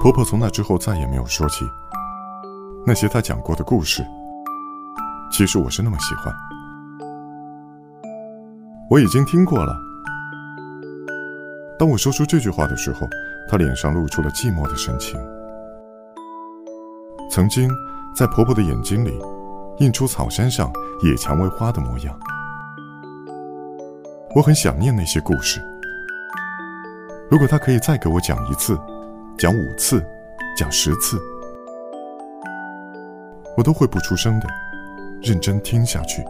婆婆从那之后再也没有说起那些她讲过的故事。其实我是那么喜欢。我已经听过了。当我说出这句话的时候，她脸上露出了寂寞的神情。曾经，在婆婆的眼睛里，映出草山上野蔷薇花的模样。我很想念那些故事。如果她可以再给我讲一次，讲五次，讲十次，我都会不出声的，认真听下去。